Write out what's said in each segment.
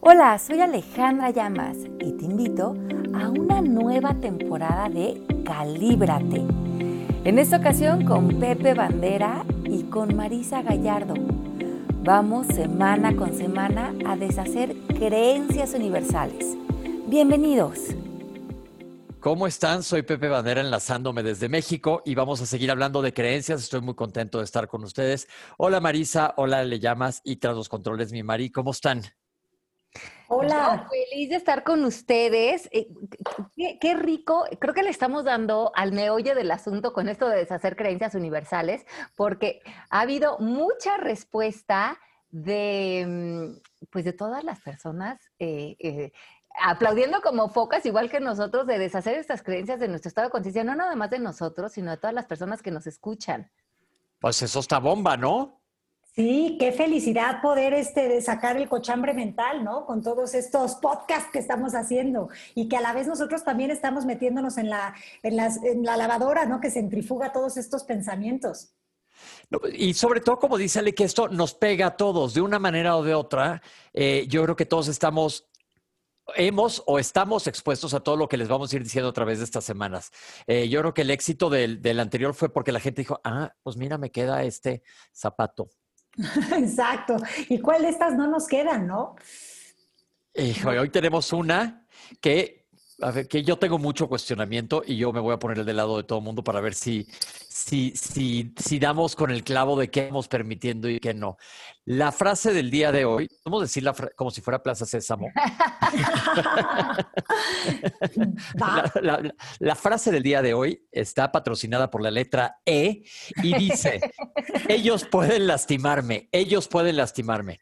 Hola, soy Alejandra Llamas y te invito a una nueva temporada de Calíbrate. En esta ocasión con Pepe Bandera y con Marisa Gallardo. Vamos semana con semana a deshacer creencias universales. Bienvenidos. ¿Cómo están? Soy Pepe Bandera enlazándome desde México y vamos a seguir hablando de creencias. Estoy muy contento de estar con ustedes. Hola Marisa, hola Le Llamas y tras los controles mi Mari, ¿cómo están? Hola. feliz de estar con ustedes. Eh, qué, rico. Creo que le estamos dando al meollo del asunto con esto de deshacer creencias universales, porque ha habido mucha respuesta de, mm, pues de todas las personas eh, eh, aplaudiendo como focas, igual que nosotros, de deshacer estas creencias de nuestro estado de conciencia, no nada más de nosotros, sino de todas las personas que nos escuchan. Pues eso está bomba, ¿no? Sí, qué felicidad poder este, sacar el cochambre mental, ¿no? Con todos estos podcasts que estamos haciendo y que a la vez nosotros también estamos metiéndonos en la, en la lavadora, ¿no? Que centrifuga todos estos pensamientos. y sobre todo, como dice Ale, que esto nos pega a todos de una manera o de otra. Eh, yo creo que todos estamos hemos o estamos expuestos a todo lo que les vamos a ir diciendo a través de estas semanas. Eh, yo creo que el éxito del, del, anterior fue porque la gente dijo, ah, pues mira, me queda este zapato. Exacto. ¿Y cuál de estas no nos quedan, no? hoy tenemos una que, a ver, que yo tengo mucho cuestionamiento y yo me voy a poner del lado de todo el mundo para ver si, si, si, si damos con el clavo de qué estamos permitiendo y qué no. La frase del día de hoy, podemos decirla como si fuera Plaza Sésamo. la, la, frase del día de hoy está patrocinada por la letra E y dice, ellos pueden lastimarme, ellos pueden lastimarme.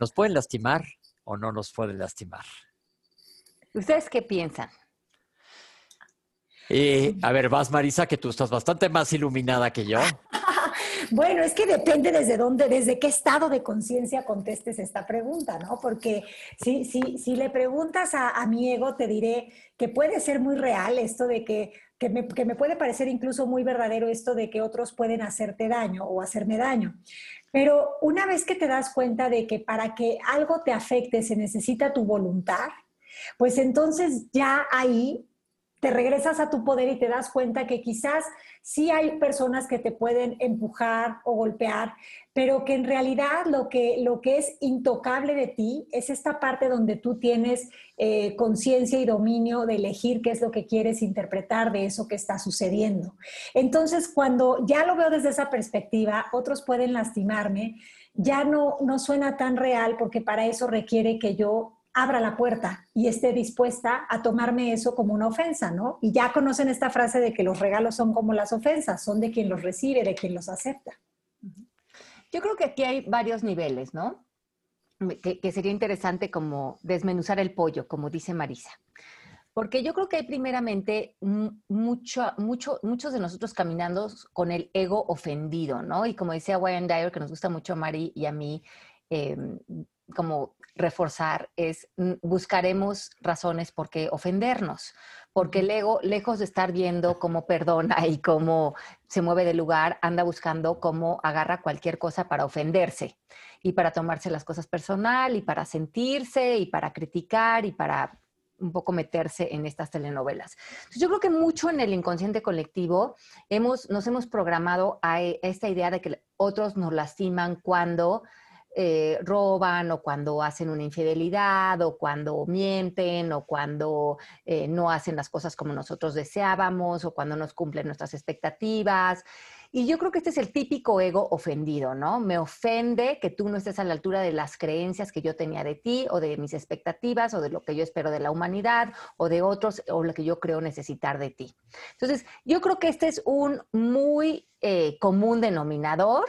¿Nos pueden lastimar o no nos pueden lastimar? ¿Ustedes qué piensan? Eh, a ver, vas Marisa, que tú estás bastante más iluminada que yo. Bueno, es que depende desde dónde, desde qué estado de conciencia contestes esta pregunta, ¿no? Porque si, si, si le preguntas a, mi ego, te diré que puede ser muy real esto de que, que, me, que me puede parecer incluso muy verdadero esto de que otros pueden hacerte daño o hacerme daño. Pero una vez que te das cuenta de que para que algo te afecte se necesita tu voluntad, pues entonces ya ahí te regresas a tu poder y te das cuenta que quizás sí hay personas que te pueden empujar o golpear, pero que en realidad lo que, lo que es intocable de ti es esta parte donde tú tienes eh, conciencia y dominio de elegir qué es lo que quieres interpretar de eso que está sucediendo. Entonces, cuando ya lo veo desde esa perspectiva, otros pueden lastimarme, ya no, no suena tan real porque para eso requiere que yo abra la puerta y esté dispuesta a tomarme eso como una ofensa, ¿no? Y ya conocen esta frase de que los regalos son como las ofensas, son de quien los recibe, de quien los acepta. Yo creo que aquí hay varios niveles, ¿no? Que, sería interesante como desmenuzar el pollo, como dice Marisa. Porque yo creo que hay primeramente mucho, mucho, muchos de nosotros caminando con el ego ofendido, ¿no? Y como decía Wayne Dyer, que nos gusta mucho a Mari y a mí, em, como reforzar es mm, buscaremos razones por qué ofendernos, porque el ego, lejos de estar viendo cómo perdona y cómo se mueve del lugar, anda buscando cómo agarra cualquier cosa para ofenderse y para tomarse las cosas personal y para sentirse y para criticar y para un poco meterse en estas telenovelas. yo creo que mucho en el inconsciente colectivo hemos, nos hemos programado a esta idea de que otros nos lastiman cuando eh, roban o cuando hacen una infidelidad o cuando mienten o cuando eh, no hacen las cosas como nosotros deseábamos o cuando nos cumplen nuestras expectativas. Y yo creo que este es el típico ego ofendido, ¿no? Me ofende que tú no estés a la altura de las creencias que yo tenía de ti o de mis expectativas o de lo que yo espero de la humanidad o de otros o lo que yo creo necesitar de ti. Entonces, yo creo que este es un muy eh, común denominador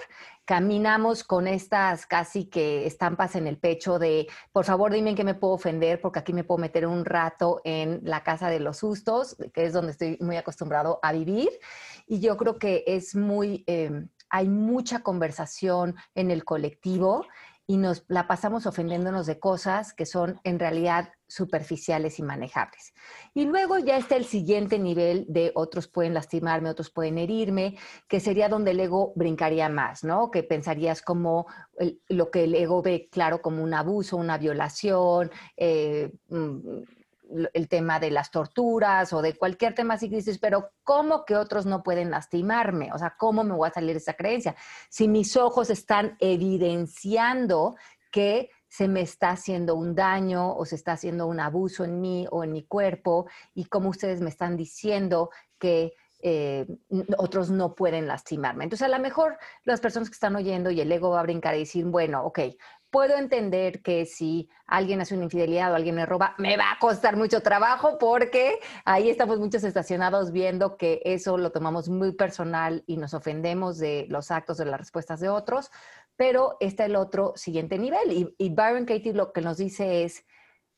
caminamos con estas casi que estampas en el pecho de, por favor dime en qué me puedo ofender, porque aquí me puedo meter un rato en la casa de los sustos, que es donde estoy muy acostumbrado a vivir. Y yo creo que es muy, em, hay mucha conversación en el colectivo y nos la pasamos ofendiéndonos de cosas que son en realidad superficiales y manejables. Y luego ya está el siguiente nivel de otros pueden lastimarme, otros pueden herirme, que sería donde el ego brincaría más, ¿no? Que pensarías como lo que el ego ve claro como un abuso, una violación, eh, mm, el tema de las torturas o de cualquier tema así que pero ¿cómo que otros no pueden lastimarme? O sea, ¿cómo me voy a salir de esa creencia? Si mis ojos están evidenciando que se me está haciendo un daño o se está haciendo un abuso en mí o en mi cuerpo y como ustedes me están diciendo que eh, otros no pueden lastimarme. Entonces, a lo mejor las personas que están oyendo y el ego va a brincar y decir, bueno, ok, puedo entender que si alguien hace una infidelidad o alguien me roba, me va a costar mucho trabajo porque ahí estamos muchos estacionados viendo que eso lo tomamos muy personal y nos ofendemos de los actos, de las respuestas de otros, pero está el otro siguiente nivel. Y, y Byron Katie lo que nos dice es,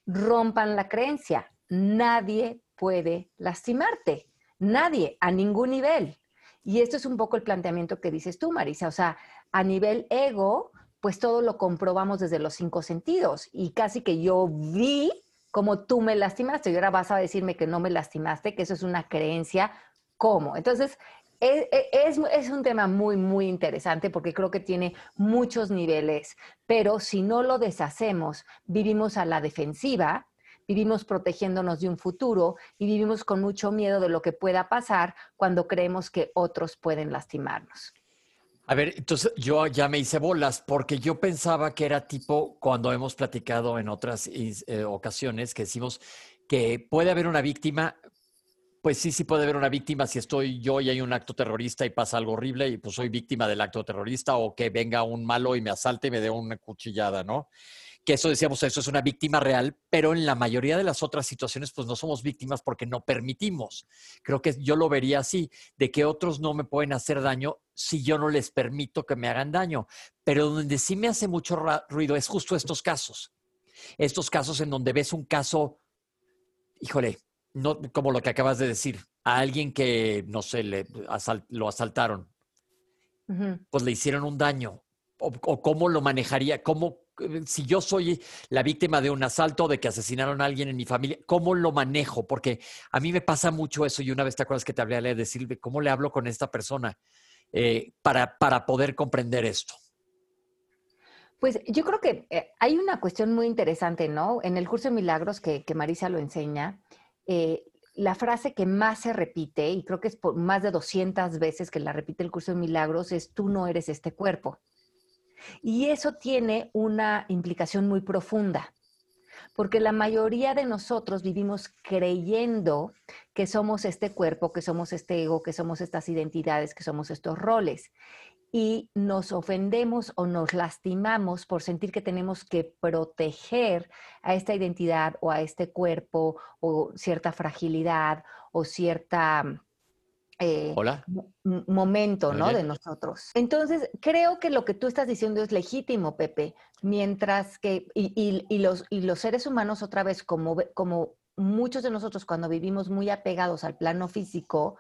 rompan la creencia, nadie puede lastimarte, nadie, a ningún nivel. Y esto es un poco el planteamiento que dices tú, Marisa, o sea, a nivel ego, pues todo lo comprobamos desde los cinco sentidos y casi que yo vi como tú me lastimaste y ahora vas a decirme que no me lastimaste, que eso es una creencia, ¿cómo? Entonces, e, e, es, es, un tema muy, muy interesante porque creo que tiene muchos niveles, pero si no lo deshacemos, vivimos a la defensiva, vivimos protegiéndonos de un futuro y vivimos con mucho miedo de lo que pueda pasar cuando creemos que otros pueden lastimarnos. A ver, entonces yo ya me hice bolas porque yo pensaba que era tipo cuando hemos platicado en otras eh, ocasiones que decimos que puede haber una víctima. Pues sí, sí puede haber una víctima si estoy yo y hay un acto terrorista y pasa algo horrible y pues soy víctima del acto terrorista o que venga un malo y me asalte y me dé una cuchillada, ¿no? Que eso decíamos, eso es una víctima real, pero en la mayoría de las otras situaciones, pues no somos víctimas porque no permitimos. Creo que yo lo vería así, de que otros no me pueden hacer daño si yo no les permito que me hagan daño. Pero donde sí me hace mucho ruido es justo estos casos. Estos casos en donde ves un caso, híjole, no, como lo que acabas de decir, a alguien que, no sé, le lo asaltaron, pues le hicieron un daño. O, cómo lo manejaría, cómo, si yo soy la víctima de un asalto, de que asesinaron a alguien en mi familia, ¿cómo lo manejo? Porque a mí me pasa mucho eso y una vez te acuerdas que te hablé de decirle, ¿cómo le hablo con esta persona eh, para, para poder comprender esto? Pues yo creo que eh, hay una cuestión muy interesante, ¿no? En el curso de milagros que, Marisa lo enseña, eh, la frase que más se repite, y creo que es por más de 200 veces que la repite el curso de milagros, es tú no eres este cuerpo. Y eso tiene una implicación muy profunda, porque la mayoría de nosotros vivimos creyendo que somos este cuerpo, que somos este ego, que somos estas identidades, que somos estos roles. Y nos ofendemos o nos lastimamos por sentir que tenemos que proteger a esta identidad o a este cuerpo o cierta fragilidad o cierta eh, momento, ¿no? De nosotros. Entonces, creo que lo que tú estás diciendo es legítimo, Pepe, mientras que, y, los, y los seres humanos otra vez, como, como muchos de nosotros cuando vivimos muy apegados al plano físico,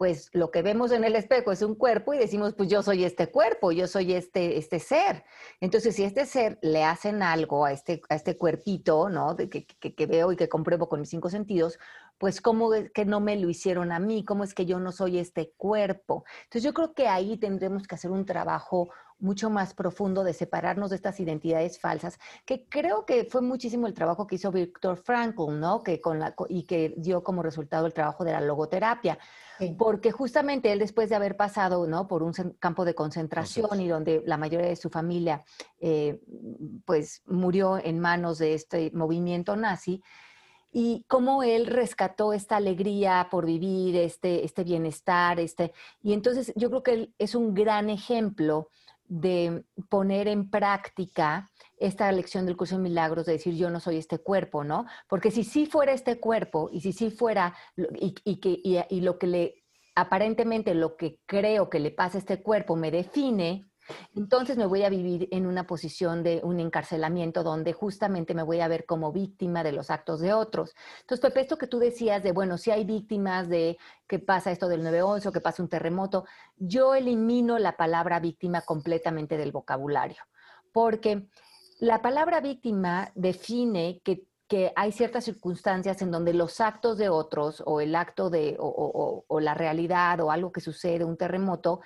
pues lo que vemos en el espejo es un cuerpo y decimos, pues yo soy este cuerpo, yo soy este, este ser. Entonces, si a este ser le hacen algo a este, a este cuerpito, ¿no? De que, que, veo y que compruebo con mis cinco sentidos, pues cómo es que no me lo hicieron a mí, cómo es que yo no soy este cuerpo. Entonces, yo creo que ahí tendremos que hacer un trabajo mucho más profundo de separarnos de estas identidades falsas, que creo que fue muchísimo el trabajo que hizo Víctor Frankl, ¿no? Que con la, y que dio como resultado el trabajo de la logoterapia. Porque justamente él después de haber pasado ¿no? por un campo de concentración y donde la mayoría de su familia eh, pues murió en manos de este movimiento nazi, y cómo él rescató esta alegría por vivir, este, este bienestar, este, y entonces yo creo que él es un gran ejemplo de poner en práctica esta lección del curso de milagros, de decir yo no soy este cuerpo, ¿no? Porque si sí fuera este cuerpo y si sí fuera y, que, y, lo que le, aparentemente lo que creo que le pasa a este cuerpo me define, entonces me voy a vivir en una posición de un encarcelamiento donde justamente me voy a ver como víctima de los actos de otros. Entonces, Pepe, esto que tú decías de, bueno, si hay víctimas de que pasa esto del 911 o que pasa un terremoto, yo elimino la palabra víctima completamente del vocabulario, porque la palabra víctima define que, hay ciertas circunstancias en donde los actos de otros o el acto de, o, la realidad o algo que sucede, un terremoto,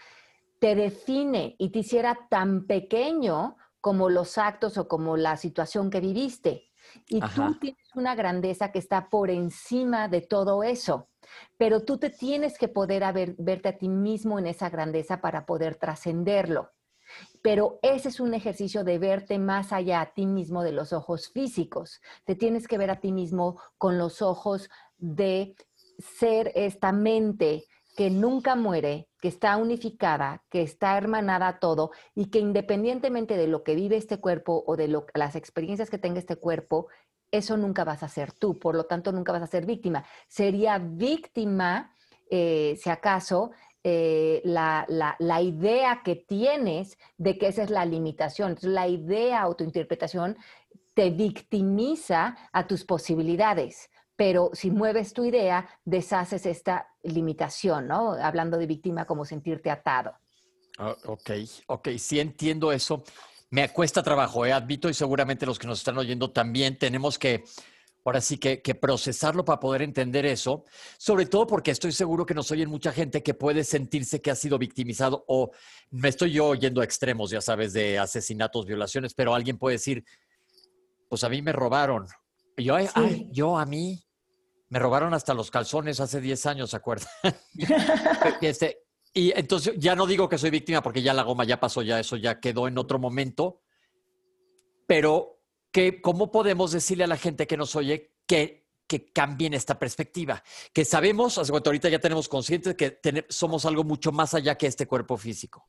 te define y te hiciera tan pequeño como los actos o como la situación que viviste. Y tú tienes una grandeza que está por encima de todo eso. Pero tú te tienes que poder verte a ti mismo en esa grandeza para poder trascenderlo. Pero ese es un ejercicio de verte más allá a ti mismo de los ojos físicos. Te tienes que ver a ti mismo con los ojos de ser esta mente que nunca muere, que está unificada, que está hermanada a todo y que independientemente de lo que vive este cuerpo o de las experiencias que tenga este cuerpo, eso nunca vas a ser tú, por lo tanto nunca vas a ser víctima. Sería víctima, eh, si acaso, eh, la, idea que tienes de que esa es la limitación. La idea autointerpretación te victimiza a tus posibilidades, pero si mueves tu idea, deshaces esta limitación, ¿no? Hablando de víctima como sentirte atado. Ah, ok, ok, sí entiendo eso. Me cuesta trabajo, eh, admito, y seguramente los que nos están oyendo también tenemos que ahora sí que, procesarlo para poder entender eso, sobre todo porque estoy seguro que nos oyen mucha gente que puede sentirse que ha sido victimizado o me estoy yo oyendo a extremos, ya sabes, de asesinatos, violaciones, pero alguien puede decir, pues a mí me robaron. Yo, yo a mí me robaron hasta los calzones hace 10 años, ¿se acuerdan? este, y entonces ya no digo que soy víctima porque ya la goma ya pasó, ya eso ya quedó en otro momento, pero ¿cómo podemos decirle a la gente que nos oye que, que cambien esta perspectiva? Que sabemos, ahorita ya tenemos conscientes que somos algo mucho más allá que este cuerpo físico.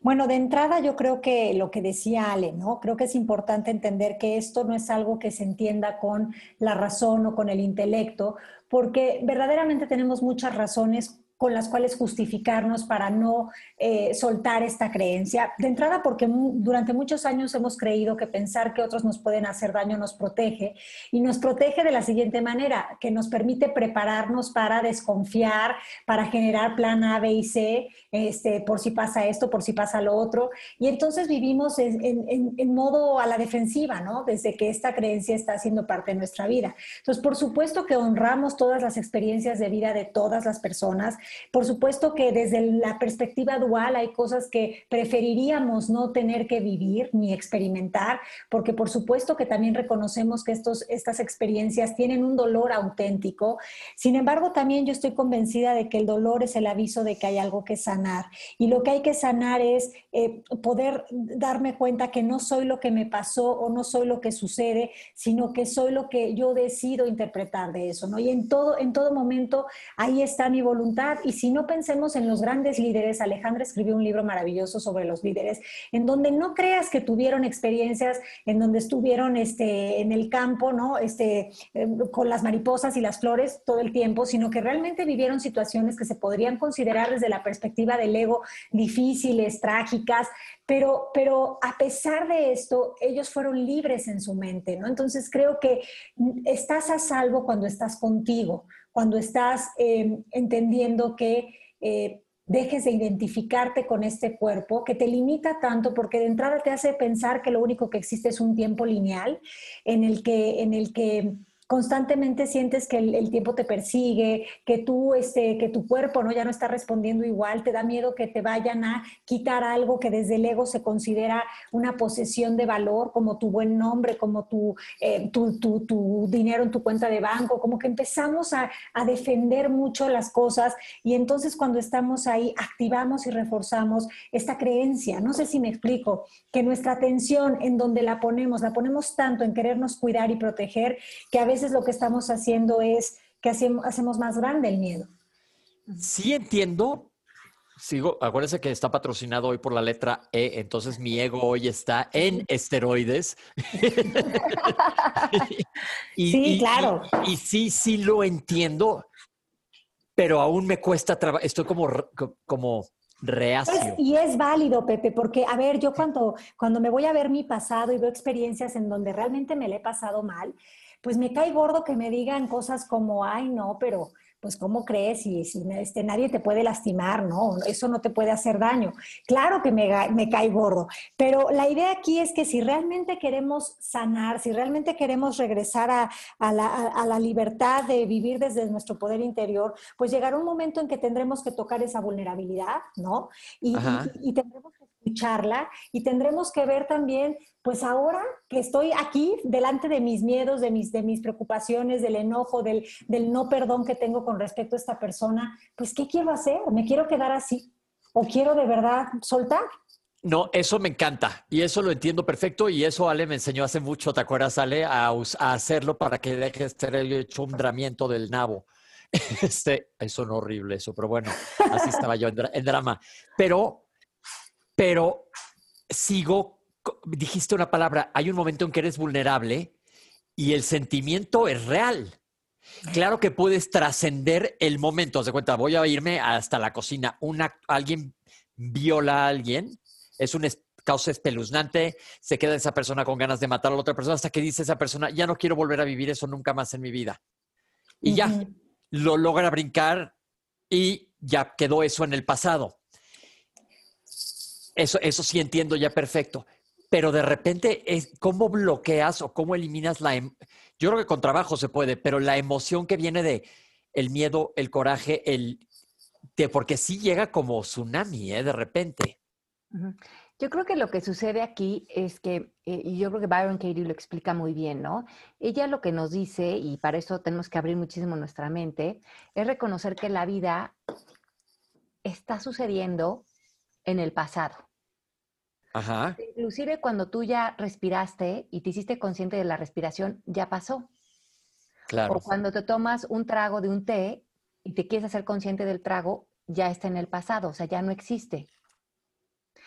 Bueno, de entrada yo creo que lo que decía Ale, ¿no? Creo que es importante entender que esto no es algo que se entienda con la razón o con el intelecto, porque verdaderamente tenemos muchas razones con las cuales justificarnos para no eh, soltar esta creencia. De entrada, porque durante muchos años hemos creído que pensar que otros nos pueden hacer daño nos protege y nos protege de la siguiente manera, que nos permite prepararnos para desconfiar, para generar plan A, B y C, este, por si pasa esto, por si pasa lo otro. Y entonces vivimos en, en modo a la defensiva, ¿no? Desde que esta creencia está siendo parte de nuestra vida. Entonces, por supuesto que honramos todas las experiencias de vida de todas las personas, por supuesto que desde la perspectiva dual hay cosas que preferiríamos no tener que vivir ni experimentar, porque por supuesto que también reconocemos que estos, estas experiencias tienen un dolor auténtico. Sin embargo, también yo estoy convencida de que el dolor es el aviso de que hay algo que sanar. Y lo que hay que sanar es eh, poder darme cuenta que no soy lo que me pasó o no soy lo que sucede, sino que soy lo que yo decido interpretar de eso, ¿no? Y en todo, en todo momento ahí está mi voluntad y si no pensemos en los grandes líderes, Alejandra escribió un libro maravilloso sobre los líderes, en donde no creas que tuvieron experiencias en donde estuvieron este, en el campo, ¿no? Este, em, con las mariposas y las flores todo el tiempo, sino que realmente vivieron situaciones que se podrían considerar desde la perspectiva del ego difíciles, trágicas, pero, pero a pesar de esto, ellos fueron libres en su mente, ¿no? Entonces creo que estás a salvo cuando estás contigo cuando estás em, entendiendo que eh, dejes de identificarte con este cuerpo, que te limita tanto porque de entrada te hace pensar que lo único que existe es un tiempo lineal en el que, en el que constantemente sientes que el, tiempo te persigue, que tú, este, que tu cuerpo ¿no? ya no está respondiendo igual, te da miedo que te vayan a quitar algo que desde el ego se considera una posesión de valor, como tu buen nombre, como tu, eh, tu, tu, tu, dinero en tu cuenta de banco, como que empezamos a, a defender mucho las cosas y entonces cuando estamos ahí activamos y reforzamos esta creencia, no sé si me explico, que nuestra atención en donde la ponemos, la ponemos tanto en querernos cuidar y proteger, que a veces lo que estamos haciendo es que hacemos, más grande el miedo. Sí entiendo. Sigo, acuérdense que está patrocinado hoy por la letra E, entonces mi ego hoy está en esteroides. sí, claro. Y, sí, sí lo entiendo, pero aún me cuesta trabajo. Estoy como, como reacio. y es válido, Pepe, porque, a ver, yo cuando, cuando me voy a ver mi pasado y veo experiencias en donde realmente me le he pasado mal, pues me cae gordo que me digan cosas como, ay, no, pero pues ¿cómo crees? Si, si este, nadie te puede lastimar, ¿no? Eso no te puede hacer daño. Claro que me, me cae gordo, pero la idea aquí es que si realmente queremos sanar, si realmente queremos regresar a, a, la, a, la, libertad de vivir desde nuestro poder interior, pues llegará un momento en que tendremos que tocar esa vulnerabilidad, ¿no? Y, y, y tendremos que escucharla y tendremos que ver también, pues ahora que estoy aquí delante de mis miedos, de mis, de mis preocupaciones, del enojo, del, del no perdón que tengo con respecto a esta persona, pues ¿qué quiero hacer? ¿Me quiero quedar así? ¿O quiero de verdad soltar? No, eso me encanta y eso lo entiendo perfecto y eso Ale me enseñó hace mucho, ¿te acuerdas Ale? A, hacerlo para que deje de ser el chumbramiento del nabo. Este, eso no horrible eso, pero bueno, así estaba yo en, en drama. Pero pero sigo, dijiste una palabra, hay un momento en que eres vulnerable y el sentimiento es real. Claro que puedes trascender el momento. Se cuenta, voy a irme hasta la cocina. Una, alguien viola a alguien, es una causa espeluznante, se queda esa persona con ganas de matar a la otra persona hasta que dice esa persona, ya no quiero volver a vivir eso nunca más en mi vida. Y ya, lo logra brincar y ya quedó eso en el pasado. Eso, eso sí entiendo ya perfecto. Pero de repente, ¿cómo bloqueas o cómo eliminas la... Em-? Yo creo que con trabajo se puede, pero la emoción que viene de el miedo, el coraje, el... De, porque sí llega como tsunami, ¿eh? De repente. Yo creo que lo que sucede aquí es que, eh, y yo creo que Byron Katie lo explica muy bien, ¿no? Ella lo que nos dice, y para eso tenemos que abrir muchísimo nuestra mente, es reconocer que la vida está sucediendo en el pasado. Ajá. Inclusive cuando tú ya respiraste y te hiciste consciente de la respiración, ya pasó. Claro. O cuando te tomas un trago de un té y te quieres hacer consciente del trago, ya está en el pasado, o sea, ya no existe.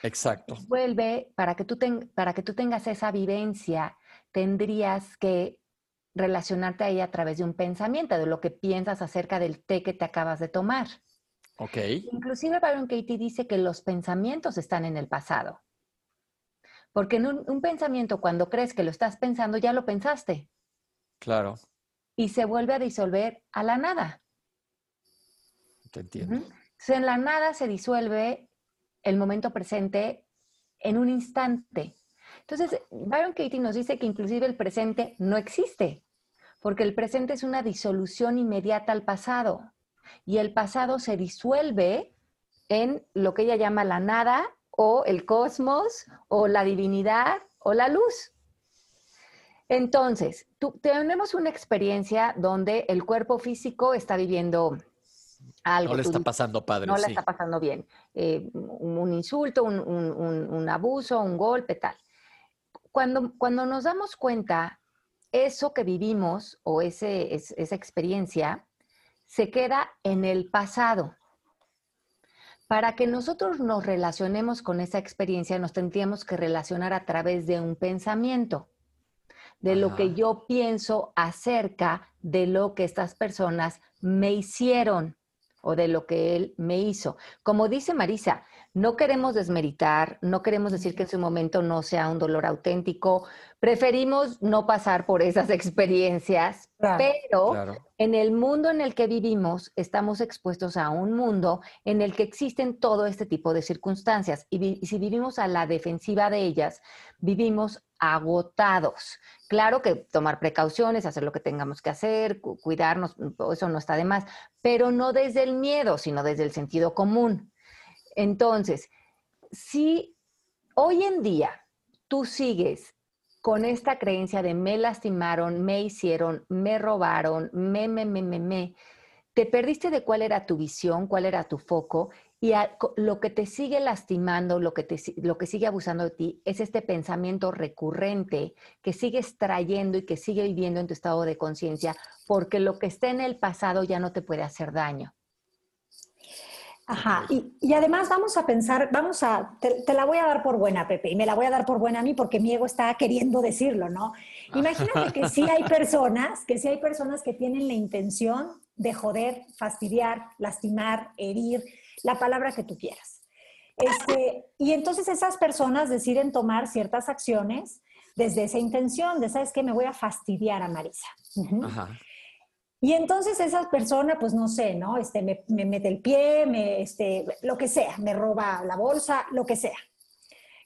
Exacto. vuelve, para que, tú para que tú tengas esa vivencia, tendrías que relacionarte ahí a través de un pensamiento, de lo que piensas acerca del té que te acabas de tomar. Ok. Inclusive Byron Katie dice que los pensamientos están en el pasado. Porque en un, pensamiento, cuando crees que lo estás pensando, ya lo pensaste. Claro. Y se vuelve a disolver a la nada. Te entiendo. Entonces, en la nada se disuelve el momento presente en un instante. Entonces, Byron Katie nos dice que inclusive el presente no existe, porque el presente es una disolución inmediata al pasado y el pasado se disuelve en lo que ella llama la nada o el cosmos o la divinidad o la luz. Entonces, tenemos una experiencia donde el cuerpo físico está viviendo algo. No le está pasando padre. No le está pasando bien. Eh, un, insulto, un, abuso, un golpe, tal. Cuando, cuando nos damos cuenta, eso que vivimos o ese, esa experiencia se queda en el pasado. Para que nosotros nos relacionemos con esa experiencia, nos tendríamos que relacionar a través de un pensamiento, de lo que yo pienso acerca de lo que estas personas me hicieron o de lo que él me hizo. Como dice Marisa, no queremos desmeritar, no queremos decir que en su momento no sea un dolor auténtico, preferimos no pasar por esas experiencias, pero en el mundo en el que vivimos estamos expuestos a un mundo en el que existen todo este tipo de circunstancias y, si vivimos a la defensiva de ellas, vivimos agotados. Claro que tomar precauciones, hacer lo que tengamos que hacer, cuidarnos, eso no está de más, pero no desde el miedo, sino desde el sentido común. Entonces, si hoy en día tú sigues con esta creencia de me lastimaron, me hicieron, me robaron, me, me, me, me, me, te perdiste de cuál era tu visión, cuál era tu foco y lo que te sigue lastimando, lo que, te, lo que sigue abusando de ti es este pensamiento recurrente que sigues trayendo y que sigue viviendo en tu estado de conciencia porque lo que está en el pasado ya no te puede hacer daño. Ajá, y, además vamos a pensar, vamos a, te, la voy a dar por buena, Pepe, y me la voy a dar por buena a mí porque mi ego está queriendo decirlo, ¿no? Imagínate que sí hay personas, que sí hay personas que tienen la intención de joder, fastidiar, lastimar, herir, la palabra que tú quieras. Este, y entonces esas personas deciden tomar ciertas acciones desde esa intención de, ¿sabes qué? Me voy a fastidiar a Marisa. Ajá. Y entonces esa persona, pues no sé, ¿no? Este, me, mete el pie, me, este, lo que sea, me roba la bolsa, lo que sea.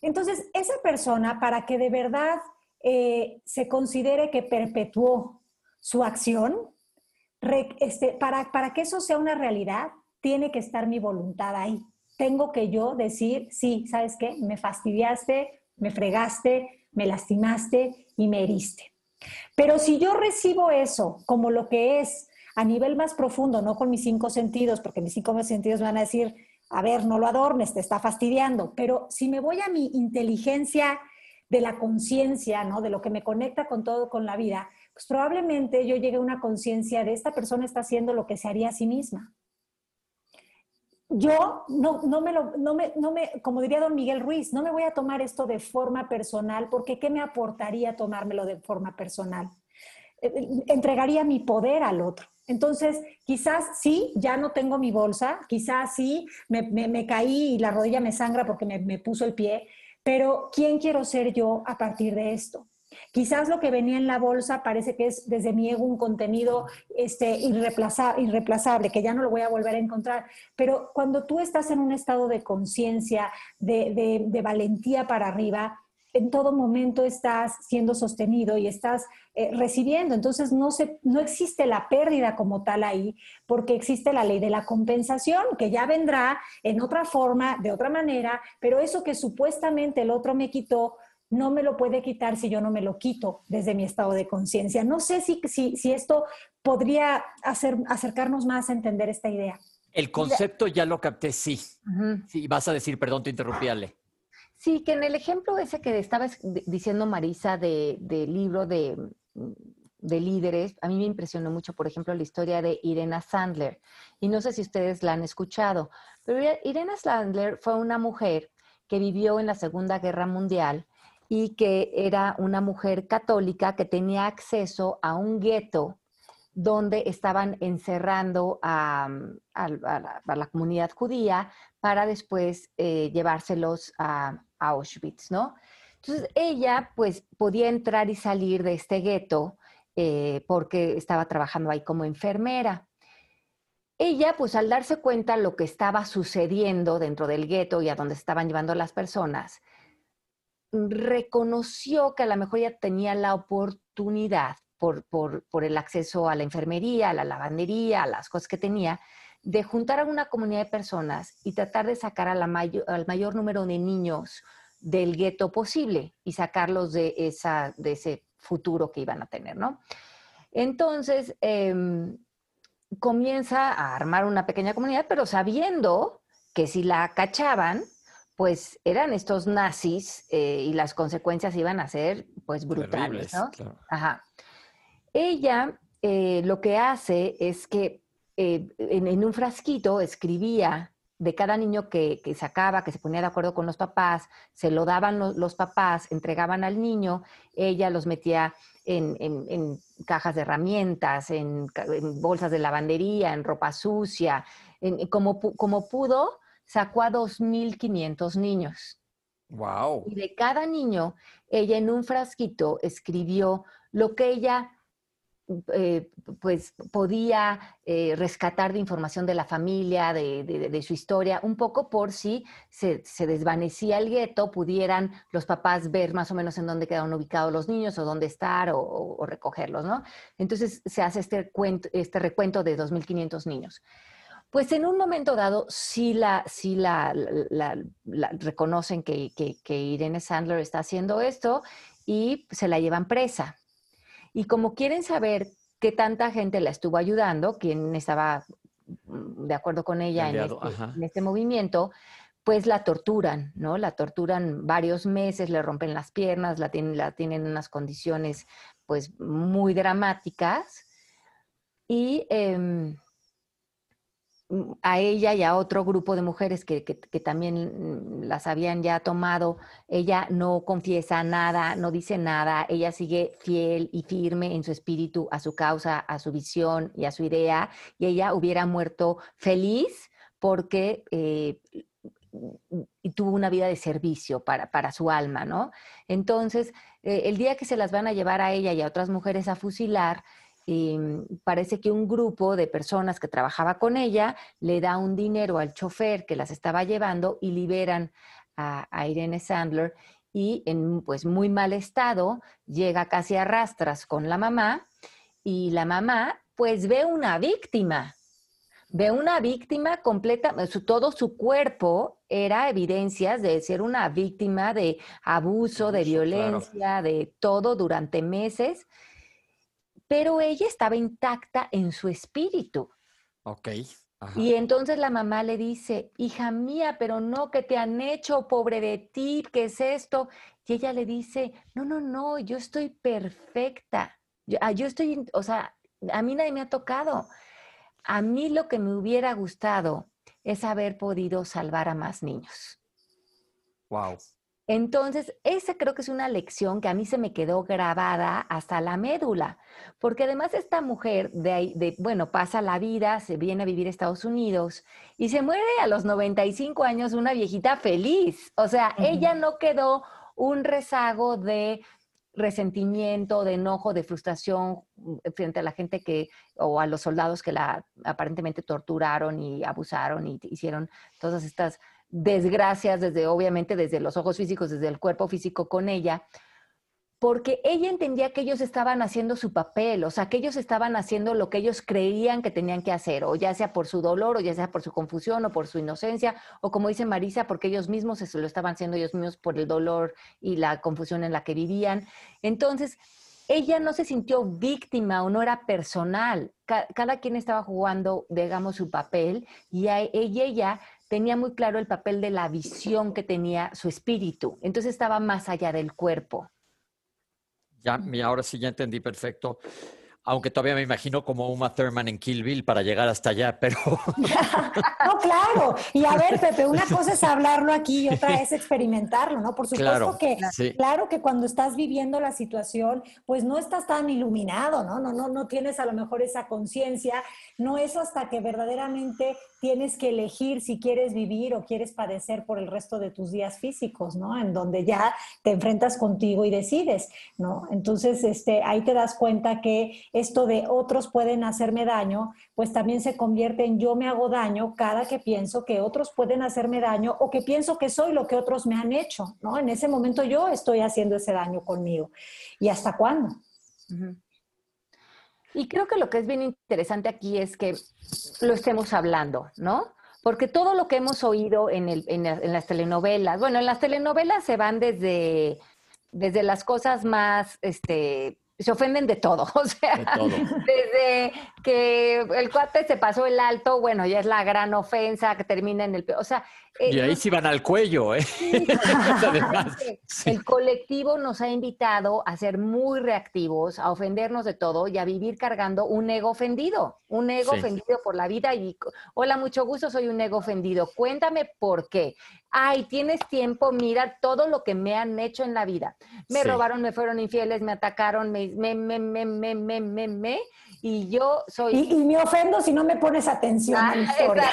Entonces, esa persona, para que de verdad eh, se considere que perpetuó su acción, este, para, para que eso sea una realidad, tiene que estar mi voluntad ahí. Tengo que yo decir, sí, ¿sabes qué? Me fastidiaste, me fregaste, me lastimaste y me heriste. Pero si yo recibo eso como lo que es a nivel más profundo, no con mis cinco sentidos, porque mis cinco sentidos van a decir, a ver, no lo adornes, te está fastidiando, pero si me voy a mi inteligencia de la conciencia, ¿no? De lo que me conecta con todo, con la vida, pues probablemente yo llegue a una conciencia de esta persona está haciendo lo que se haría a sí misma. Yo no, no, me lo, no, me, no me, como diría don Miguel Ruiz, no me voy a tomar esto de forma personal, porque ¿qué me aportaría tomármelo de forma personal? Eh, eh, entregaría mi poder al otro. Entonces, quizás sí, ya no tengo mi bolsa, quizás sí, me, caí y la rodilla me sangra porque me, puso el pie, pero ¿quién quiero ser yo a partir de esto? Quizás lo que venía en la bolsa parece que es desde mi ego un contenido este, irreplazable, que ya no lo voy a volver a encontrar. Pero cuando tú estás en un estado de conciencia, de valentía para arriba, en todo momento estás siendo sostenido y estás eh, recibiendo. Entonces no, se, no existe la pérdida como tal ahí, porque existe la ley de la compensación, que ya vendrá en otra forma, de otra manera, pero eso que supuestamente el otro me quitó, no me lo puede quitar si yo no me lo quito desde mi estado de conciencia. No sé si, si, esto podría hacer, acercarnos más a entender esta idea. El concepto ya lo capté, sí. Sí, vas a decir, perdón, te interrumpí, Ale. Sí, que en el ejemplo ese que estaba diciendo Marisa del libro de, de, líderes, a mí me impresionó mucho, por ejemplo, la historia de Irena Sandler. Y no sé si ustedes la han escuchado, pero Irena Sandler fue una mujer que vivió en la Segunda Guerra Mundial y que era una mujer católica que tenía acceso a un gueto donde estaban encerrando a, la, comunidad judía para después eh, llevárselos a, Auschwitz, ¿no? Entonces ella pues podía entrar y salir de este gueto eh, porque estaba trabajando ahí como enfermera. Ella pues al darse cuenta lo que estaba sucediendo dentro del gueto y a donde estaban llevando las personas, reconoció que a lo mejor ya tenía la oportunidad por, por, el acceso a la enfermería, a la lavandería, a las cosas que tenía, de juntar a una comunidad de personas y tratar de sacar a la al mayor número de niños del gueto posible y sacarlos de, esa, de ese futuro que iban a tener, ¿no? Entonces, em, comienza a armar una pequeña comunidad, pero sabiendo que si la cachaban, pues eran estos nazis eh, y las consecuencias iban a ser pues brutales, ¿no? Ajá. Ella eh, lo que hace es que eh, en, un frasquito escribía de cada niño que, sacaba, que se ponía de acuerdo con los papás, se lo daban los, papás, entregaban al niño, ella los metía en, cajas de herramientas, en, bolsas de lavandería, en ropa sucia, como, como pudo, sacó a 2.500 niños. Wow. Y de cada niño, ella en un frasquito escribió lo que ella eh, pues podía eh, rescatar de información de la familia, de, su historia, un poco por si se, desvanecía el gueto, pudieran los papás ver más o menos en dónde quedaron ubicados los niños o dónde estar o, recogerlos, ¿no? Entonces se hace este, este recuento de 2.500 niños. Pues en un momento dado sí la, sí la, reconocen que, que Irene Sandler está haciendo esto y se la llevan presa. Y como quieren saber qué tanta gente la estuvo ayudando, quién estaba mm, de acuerdo con ella este, en este, movimiento, pues la torturan, ¿no? La torturan varios meses, le rompen las piernas, la tienen, la tienen en unas condiciones pues muy dramáticas. Y em, a ella y a otro grupo de mujeres que, también las habían ya tomado, ella no confiesa nada, no dice nada, ella sigue fiel y firme en su espíritu, a su causa, a su visión y a su idea, y ella hubiera muerto feliz porque eh, tuvo una vida de servicio para, para su alma, ¿no? Entonces, eh, el día que se las van a llevar a ella y a otras mujeres a fusilar, y mm, parece que un grupo de personas que trabajaba con ella le da un dinero al chofer que las estaba llevando y liberan a, a Irene Sandler y en pues muy mal estado llega casi a rastras con la mamá y la mamá pues ve una víctima ve una víctima completa, todo su cuerpo era evidencias de ser una víctima de abuso, de violencia, de todo durante meses, pero ella estaba intacta en su espíritu. Ok. Y entonces la mamá le dice, hija mía, pero no, ¿qué te han hecho? Pobre de ti, ¿qué es esto? Y ella le dice, no, no, no, yo estoy perfecta. Yo, ah, yo estoy, o sea, a mí nadie me ha tocado. A mí lo que me hubiera gustado es haber podido salvar a más niños. Wow. Entonces, esa creo que es una lección que a mí se me quedó grabada hasta la médula, porque además esta mujer de, de, bueno, pasa la vida, se viene a vivir a Estados Unidos y se muere a los 95 años una viejita feliz. O sea, ella no quedó un rezago de resentimiento, de enojo, de frustración mm, frente a la gente que, o a los soldados que la aparentemente torturaron y abusaron y hicieron todas estas desgracias desde, obviamente, desde los ojos físicos, desde el cuerpo físico con ella, porque ella entendía que ellos estaban haciendo su papel, o sea, que ellos estaban haciendo lo que ellos creían que tenían que hacer, o ya sea por su dolor, o ya sea por su confusión, o por su inocencia, o como dice Marisa, porque ellos mismos se lo estaban haciendo ellos mismos por el dolor y la confusión en la que vivían. Entonces, ella no se sintió víctima o no era personal. Cada, quien estaba jugando, digamos, su papel y ella, ella tenía muy claro el papel de la visión que tenía su espíritu. Entonces estaba más allá del cuerpo. Ya, ahora sí ya entendí perfecto. Aunque todavía me imagino como Uma Thurman en Kill Bill para llegar hasta allá, pero... no, claro. Y a ver, Pepe, una cosa es hablarlo aquí y otra es experimentarlo, ¿no? Por supuesto que, claro que cuando estás viviendo la situación, pues no estás tan iluminado, ¿no? No, no, no tienes a lo mejor esa conciencia. No es hasta que verdaderamente tienes que elegir si quieres vivir o quieres padecer por el resto de tus días físicos, ¿no? En donde ya te enfrentas contigo y decides, ¿no? Entonces, este, ahí te das cuenta que esto de otros pueden hacerme daño, pues también se convierte en yo me hago daño cada que pienso que otros pueden hacerme daño o que pienso que soy lo que otros me han hecho, ¿no? En ese momento yo estoy haciendo ese daño conmigo. ¿Y hasta cuándo? Y creo que lo que es bien interesante aquí es que lo estemos hablando, ¿no? Porque todo lo que hemos oído en, el, en, las telenovelas, bueno, en las telenovelas se van desde, desde las cosas más, este, se ofenden de todo, o sea, desde que el cuate se pasó el alto, bueno, ya es la gran ofensa que termina en el, o sea, eh, y ahí sí van al cuello, ¿eh? El colectivo nos ha invitado a ser muy reactivos, a ofendernos de todo y a vivir cargando un ego ofendido, un ego ofendido por la vida y, hola, mucho gusto, soy un ego ofendido. Cuéntame por qué. Ay, tienes tiempo, mira todo lo que me han hecho en la vida. Me robaron, me fueron infieles, me atacaron, me, me, me, me, me, me, me, me y yo soy... Y, me ofendo si no me pones atención a mi ah,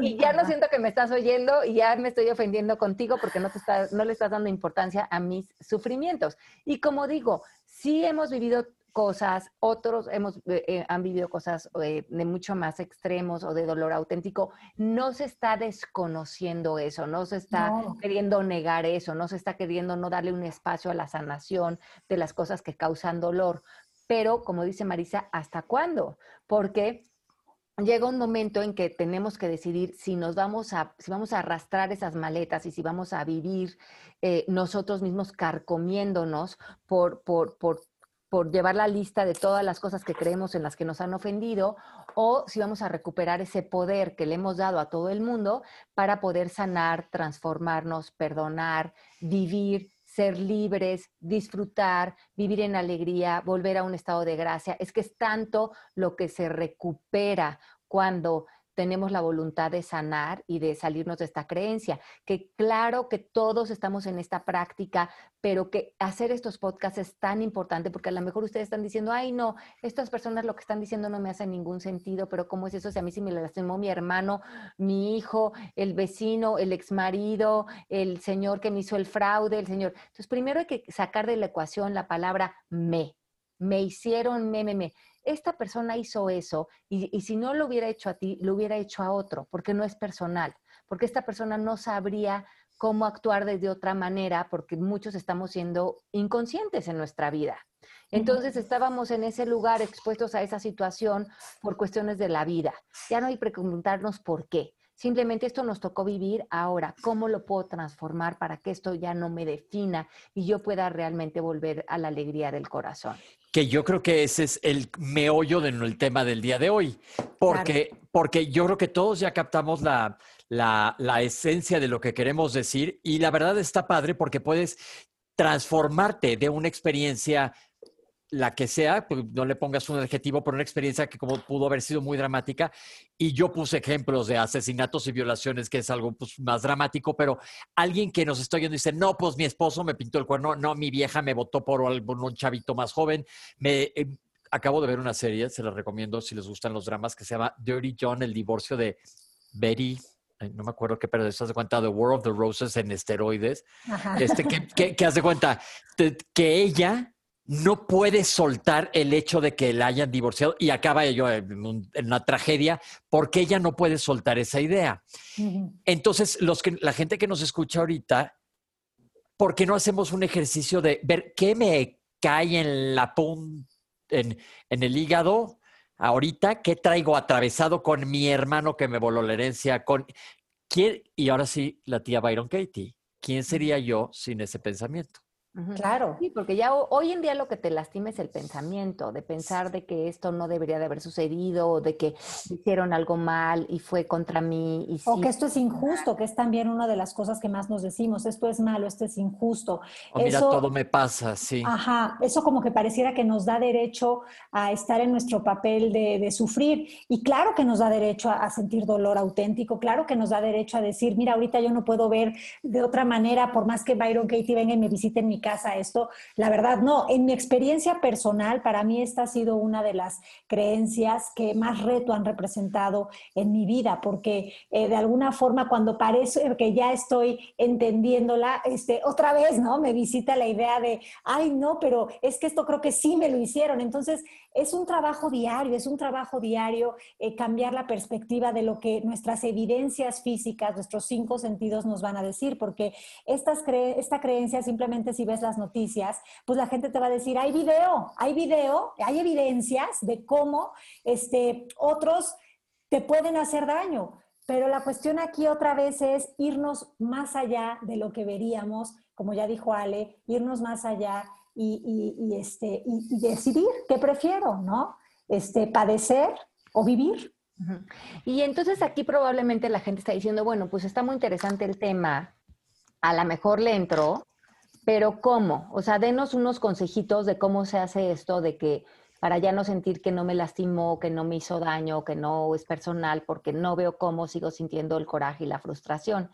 Y ya no siento que me estás oyendo y ya me estoy ofendiendo contigo porque no, te no le estás dando importancia a mis sufrimientos. Y como digo, sí hemos vivido cosas, otros hemos, eh, eh, han vivido cosas eh, de mucho más extremos o de dolor auténtico. No se está desconociendo eso, no se está queriendo negar eso, no se está queriendo no darle un espacio a la sanación de las cosas que causan dolor. Pero, como dice Marisa, ¿hasta cuándo? Porque llega un momento en que tenemos que decidir si nos vamos a, si vamos a arrastrar esas maletas y si vamos a vivir eh, nosotros mismos carcomiéndonos por, por, por, por llevar la lista de todas las cosas que creemos en las que nos han ofendido, o si vamos a recuperar ese poder que le hemos dado a todo el mundo para poder sanar, transformarnos, perdonar, vivir ser libres, disfrutar, vivir en alegría, volver a un estado de gracia. Es que es tanto lo que se recupera cuando tenemos la voluntad de sanar y de salirnos de esta creencia. Que claro que todos estamos en esta práctica, pero que hacer estos podcasts es tan importante porque a lo mejor ustedes están diciendo, ay, no, estas personas lo que están diciendo no me hace ningún sentido, pero ¿cómo es eso? Si a mí sí me lastimó mi hermano, mi hijo, el vecino, el exmarido, el señor que me hizo el fraude, el señor. Entonces, primero hay que sacar de la ecuación la palabra me. Me hicieron me, me, me esta persona hizo eso y, y si no lo hubiera hecho a ti, lo hubiera hecho a otro, porque no es personal, porque esta persona no sabría cómo actuar desde otra manera, porque muchos estamos siendo inconscientes en nuestra vida. Entonces estábamos en ese lugar expuestos a esa situación por cuestiones de la vida. Ya no hay preguntarnos por qué. Simplemente esto nos tocó vivir ahora. ¿Cómo lo puedo transformar para que esto ya no me defina y yo pueda realmente volver a la alegría del corazón? Que yo creo que ese es el meollo del tema del día de hoy. Porque, porque yo creo que todos ya captamos la, la, la esencia de lo que queremos decir y la verdad está padre porque puedes transformarte de una experiencia la que sea, pues no le pongas un adjetivo, por una experiencia que como pudo haber sido muy dramática. Y yo puse ejemplos de asesinatos y violaciones, que es algo pues, más dramático, pero alguien que nos está oyendo dice, no, pues mi esposo me pintó el cuerno, no, mi vieja me votó por un chavito más joven. Me, eh, acabo de ver una serie, se la recomiendo si les gustan los dramas, que se llama Dirty John, el divorcio de Betty no me acuerdo qué, pero estás de cuenta The War of the Roses en esteroides, este, que, que, haz de cuenta que ella no puede soltar el hecho de que la hayan divorciado y acaba ello en, una tragedia porque ella no puede soltar esa idea. Entonces, los que, la gente que nos escucha ahorita, ¿por qué no hacemos un ejercicio de ver qué me cae en la punta, en, el hígado ahorita? ¿Qué traigo atravesado con mi hermano que me voló la herencia? Con, ¿quién? Y ahora sí, la tía Byron Katie. ¿Quién sería yo sin ese pensamiento? Claro. Sí, porque ya hoy en día lo que te lastima es el pensamiento, de pensar de que esto no debería de haber sucedido, o de que hicieron algo mal y fue contra mí. Y o que esto es injusto, que es también una de las cosas que más nos decimos, esto es malo, esto es injusto. O mira, todo me pasa, sí. Ajá, eso como que pareciera que nos da derecho a estar en nuestro papel de, sufrir. Y claro que nos da derecho a, a sentir dolor auténtico, claro que nos da derecho a decir, mira, ahorita yo no puedo ver de otra manera, por más que Byron Katie venga y me visite en mi casa esto. La verdad, no. En mi experiencia personal, para mí esta ha sido una de las creencias que más reto han representado en mi vida, porque eh, de alguna forma cuando parece que ya estoy entendiéndola, este, otra vez, ¿no? Me visita la idea de, ay, no, pero es que esto creo que sí me lo hicieron. Entonces, es un trabajo diario, es un trabajo diario eh, cambiar la perspectiva de lo que nuestras evidencias físicas, nuestros cinco sentidos nos van a decir, porque estas esta creencia simplemente si ves las noticias, pues la gente te va a decir, hay video, hay video, hay evidencias de cómo este, otros te pueden hacer daño. Pero la cuestión aquí otra vez es irnos más allá de lo que veríamos, como ya dijo Ale, irnos más allá y, este, y, decidir qué prefiero, ¿no? Este, padecer o vivir. Y entonces aquí probablemente la gente está diciendo, bueno, pues está muy interesante el tema, a lo mejor le entró, pero ¿cómo? O sea, denos unos consejitos de cómo se hace esto, de que para ya no sentir que no me lastimó, que no me hizo daño, que no es personal, porque no veo cómo sigo sintiendo el coraje y la frustración.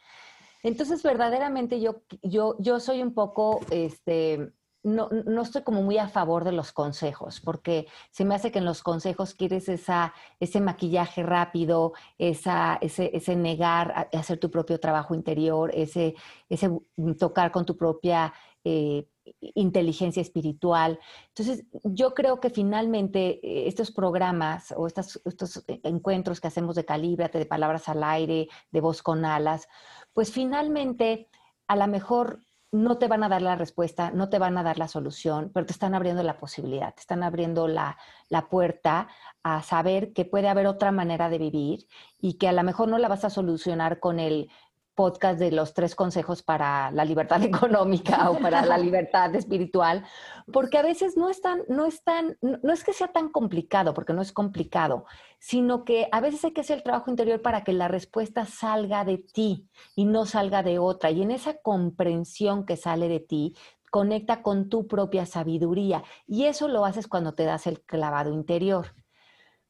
Entonces, verdaderamente yo, yo, yo soy un poco, este, no, no, estoy como muy a favor de los consejos, porque se me hace que en los consejos quieres esa, ese maquillaje rápido, esa, ese, ese negar hacer tu propio trabajo interior, ese, ese tocar con tu propia eh, inteligencia espiritual. Entonces, yo creo que finalmente eh, estos programas o estos, estos encuentros que hacemos de Calíbrate, de palabras al aire, de voz con alas, pues finalmente a lo mejor no te van a dar la respuesta, no te van a dar la solución, pero te están abriendo la posibilidad, te están abriendo la, la, puerta a saber que puede haber otra manera de vivir y que a lo mejor no la vas a solucionar con el podcast de los tres consejos para la libertad económica o para la libertad espiritual, porque a veces no es tan, no es tan, no es que sea tan complicado, porque no es complicado, sino que a veces hay que hacer el trabajo interior para que la respuesta salga de ti y no salga de otra. Y en esa comprensión que sale de ti, conecta con tu propia sabiduría. Y eso lo haces cuando te das el clavado interior.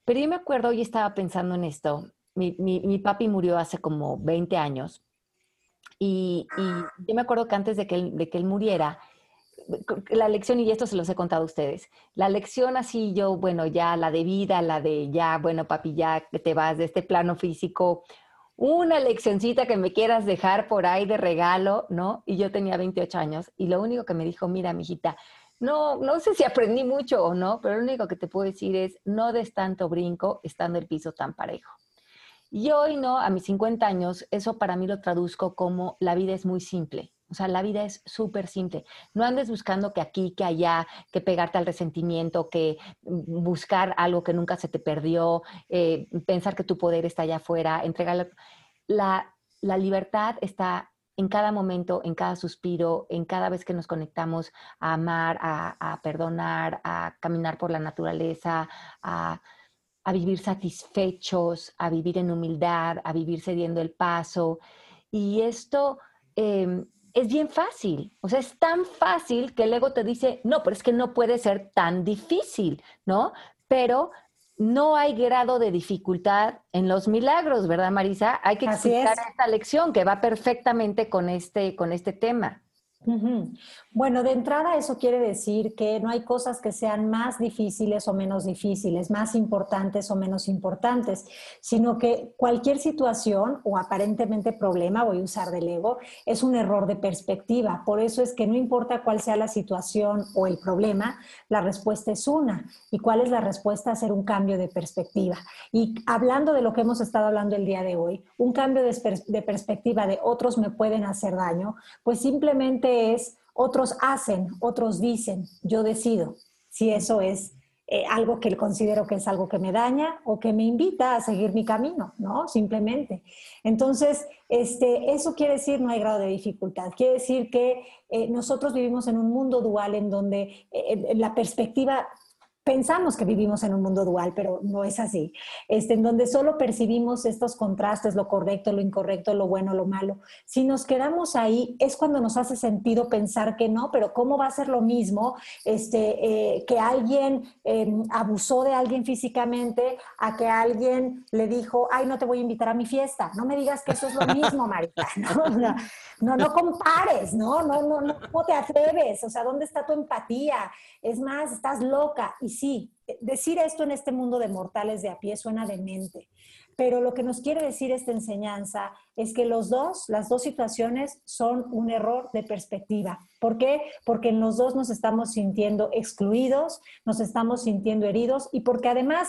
Pero yo me acuerdo, y estaba pensando en esto, mi, mi, mi papi murió hace como 20 años y, yo me acuerdo que antes de que, él, de que él muriera, la lección, y esto se los he contado a ustedes, la lección así yo, bueno, ya la de vida, la de ya, bueno, papi, ya te vas de este plano físico, una leccioncita que me quieras dejar por ahí de regalo, ¿no? Y yo tenía 28 años y lo único que me dijo, mira, mijita, no, no sé si aprendí mucho o no, pero lo único que te puedo decir es no des tanto brinco estando el piso tan parejo. Y hoy no, a mis 50 años, eso para mí lo traduzco como la vida es muy simple. O sea, la vida es súper simple. No andes buscando que aquí, que allá, que pegarte al resentimiento, que buscar algo que nunca se te perdió, eh, pensar que tu poder está allá afuera, entregar la, la libertad está en cada momento, en cada suspiro, en cada vez que nos conectamos a amar, a, perdonar, a caminar por la naturaleza, a, vivir satisfechos, a vivir en humildad, a vivir cediendo el paso. Y esto em, es bien fácil, o sea, es tan fácil que el ego te dice, no, pero es que no puede ser tan difícil, ¿no? Pero no hay grado de dificultad en los milagros, ¿verdad, Marisa? Hay que explicar esta lección que va perfectamente con este, con este tema. Bueno, de entrada eso quiere decir que no hay cosas que sean más difíciles o menos difíciles, más importantes o menos importantes, sino que cualquier situación o aparentemente problema, voy a usar del ego, es un error de perspectiva. Por eso es que no importa cuál sea la situación o el problema, la respuesta es una. ¿Y cuál es la respuesta? Hacer un cambio de perspectiva. Y hablando de lo que hemos estado hablando el día de hoy, un cambio de, de perspectiva de otros me pueden hacer daño, pues simplemente es otros hacen, otros dicen, yo decido si eso es eh, algo que considero que es algo que me daña o que me invita a seguir mi camino, ¿no? Simplemente. Entonces, este, eso quiere decir no hay grado de dificultad. Quiere decir que eh, nosotros vivimos en un mundo dual en donde eh, la perspectiva pensamos que vivimos en un mundo dual, pero no es así, este, en donde solo percibimos estos contrastes, lo correcto, lo incorrecto, lo bueno, lo malo. Si nos quedamos ahí, es cuando nos hace sentido pensar que no, pero ¿cómo va a ser lo mismo este, eh, que alguien em, abusó de alguien físicamente a que alguien le dijo, ay, no te voy a invitar a mi fiesta? No me digas que eso es lo mismo, Marita. No, no, compares, ¿no? No, no, no, ¿cómo te atreves? O sea, ¿dónde está tu empatía? Es más, estás loca. Sí, decir esto en este mundo de mortales de a pie suena demente, pero lo que nos quiere decir esta enseñanza es que los dos, las dos situaciones son un error de perspectiva. ¿Por qué? Porque en los dos nos estamos sintiendo excluidos, nos estamos sintiendo heridos y porque además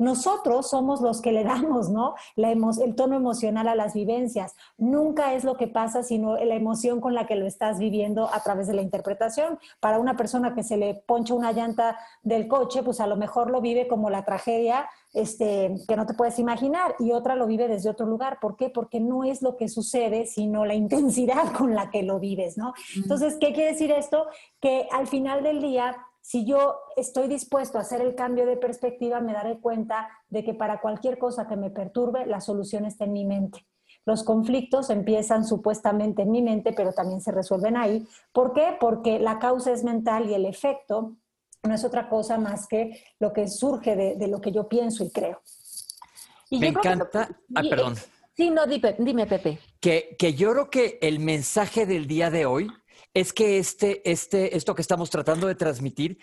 nosotros somos los que le damos, ¿no? el tono emocional a las vivencias. Nunca es lo que pasa, sino la emoción con la que lo estás viviendo a través de la interpretación. Para una persona que se le poncha una llanta del coche, pues a lo mejor lo vive como la tragedia este, que no te puedes imaginar y otra lo vive desde otro lugar. ¿Por qué? Porque no es lo que sucede, sino la intensidad con la que lo vives, ¿no? Entonces, ¿qué quiere decir esto? Que al final del día si yo estoy dispuesto a hacer el cambio de perspectiva, me daré cuenta de que para cualquier cosa que me perturbe, la solución está en mi mente. Los conflictos empiezan supuestamente en mi mente, pero también se resuelven ahí. ¿Por qué? Porque la causa es mental y el efecto no es otra cosa más que lo que surge de, lo que yo pienso y creo. me encanta. ah, perdón. Sí, no, dime, Pepe. Que, que yo creo que el mensaje del día de hoy es que este, este, esto que estamos tratando de transmitir,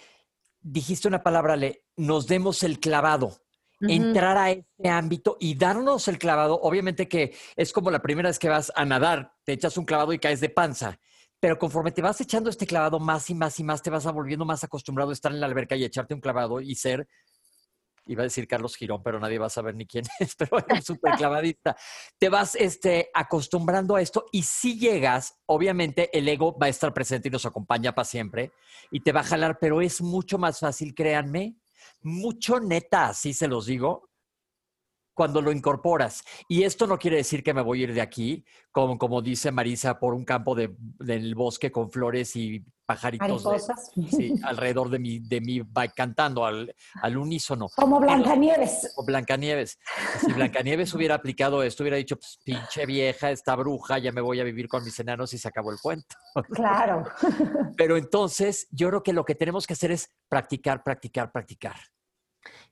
dijiste una palabra, Le, nos demos el clavado. Entrar a este ámbito y darnos el clavado, obviamente que es como la primera vez que vas a nadar, te echas un clavado y caes de panza, pero conforme te vas echando este clavado más y más y más, te vas volviendo más acostumbrado a estar en la alberca y echarte un clavado y ser iba a decir Carlos Girón, pero nadie va a saber ni quién es, pero es súper clavadista. Te vas este, acostumbrando a esto y si llegas, obviamente el ego va a estar presente y nos acompaña para siempre y te va a jalar, pero es mucho más fácil, créanme, mucho neta, así se los digo, cuando lo incorporas. Y esto no quiere decir que me voy a ir de aquí, como, como dice Marisa, por un campo de, del bosque con flores y pajaritos sí, alrededor de mi, de bike cantando al, al unísono. Como Blancanieves. O Blancanieves. Si Blancanieves hubiera aplicado esto, hubiera dicho, pues, pinche vieja, esta bruja, ya me voy a vivir con mis enanos y se acabó el cuento. Claro. Pero entonces, yo creo que lo que tenemos que hacer es practicar, practicar, practicar.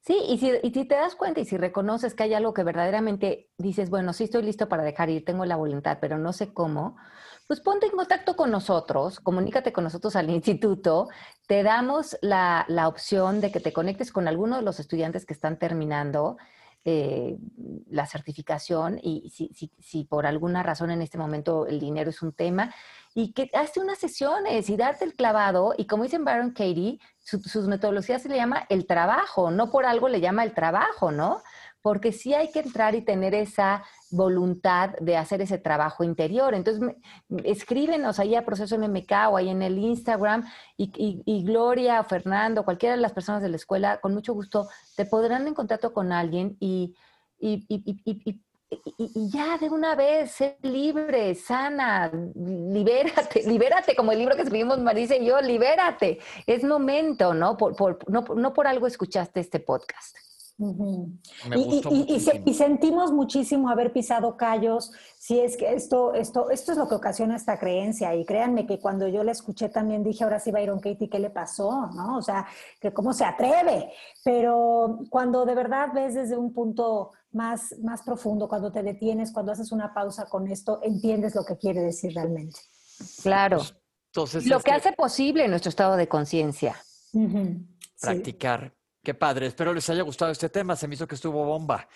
Sí, y si, y si te das cuenta y si reconoces que hay algo que verdaderamente dices, bueno, sí estoy listo para dejar ir, tengo la voluntad, pero no sé cómo, pues ponte en contacto con nosotros, comunícate con nosotros al instituto, te damos la, la opción de que te conectes con alguno de los estudiantes que están terminando eh, la certificación y si, si, por alguna razón en este momento el dinero es un tema, y que hace unas sesiones y darte el clavado, y como dicen Baron Katie, sus metodologías se le llama el trabajo, no por algo le llama el trabajo, ¿no? Porque sí hay que entrar y tener esa voluntad de hacer ese trabajo interior. Entonces, escríbenos ahí a Proceso MMK o ahí en el Instagram y, Gloria o Fernando, cualquiera de las personas de la escuela, con mucho gusto, te podrán en contacto con alguien y, y ya de una vez, sé libre, sana, libérate, libérate, como el libro que escribimos Marisa y yo, libérate. Es momento, ¿no? Por, no, no por algo escuchaste este podcast y, sentimos muchísimo haber pisado callos, si es que esto, esto, esto es lo que ocasiona esta creencia. Y créanme que cuando yo la escuché también dije, ahora sí, Byron Katie, ¿qué le pasó? ¿No? O sea, que cómo se atreve. Pero cuando de verdad ves desde un punto más, más profundo, cuando te detienes, cuando haces una pausa con esto, entiendes lo que quiere decir realmente. Claro. Entonces, lo que hace posible nuestro estado de conciencia. Practicar. Qué padre, espero les haya gustado este tema, se me hizo que estuvo bomba.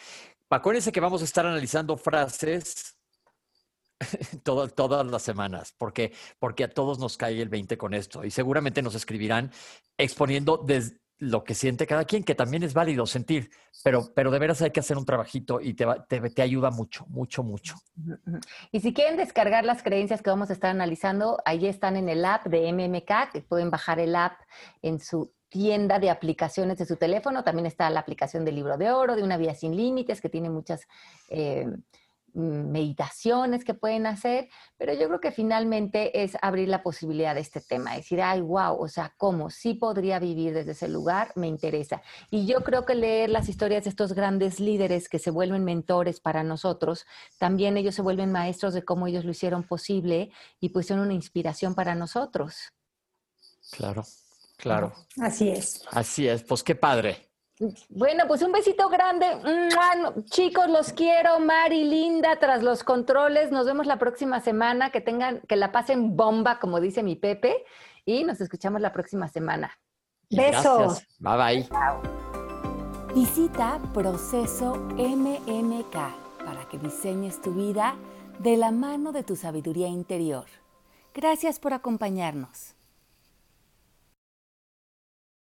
Acuérdense que vamos a estar analizando frases todas las semanas, porque, porque a todos nos cae el 20 con esto y seguramente nos escribirán exponiendo lo que siente cada quien, que también es válido sentir, pero, pero de veras hay que hacer un trabajito y te, te, te, ayuda mucho, mucho, mucho. Y si quieren descargar las creencias que vamos a estar analizando, ahí están en el app de MMK, pueden bajar el app en su tienda de aplicaciones de su teléfono. También está la aplicación del libro de oro, de una vía sin límites, que tiene muchas eh, meditaciones que pueden hacer, pero yo creo que finalmente es abrir la posibilidad de este tema, decir, ay, wow, o sea, ¿cómo? Sí podría vivir desde ese lugar, me interesa. Y yo creo que leer las historias de estos grandes líderes que se vuelven mentores para nosotros, también ellos se vuelven maestros de cómo ellos lo hicieron posible y pues son una inspiración para nosotros. Claro. Claro. Así es. Así es, pues qué padre. Bueno, pues un besito grande. Chicos, los quiero. Mari, Linda, tras los controles. Nos vemos la próxima semana. Que tengan, que la pasen bomba, como dice mi Pepe. Y nos escuchamos la próxima semana. Besos. Bye bye. Visita Proceso MMK para que diseñes tu vida de la mano de tu sabiduría interior. Gracias por acompañarnos.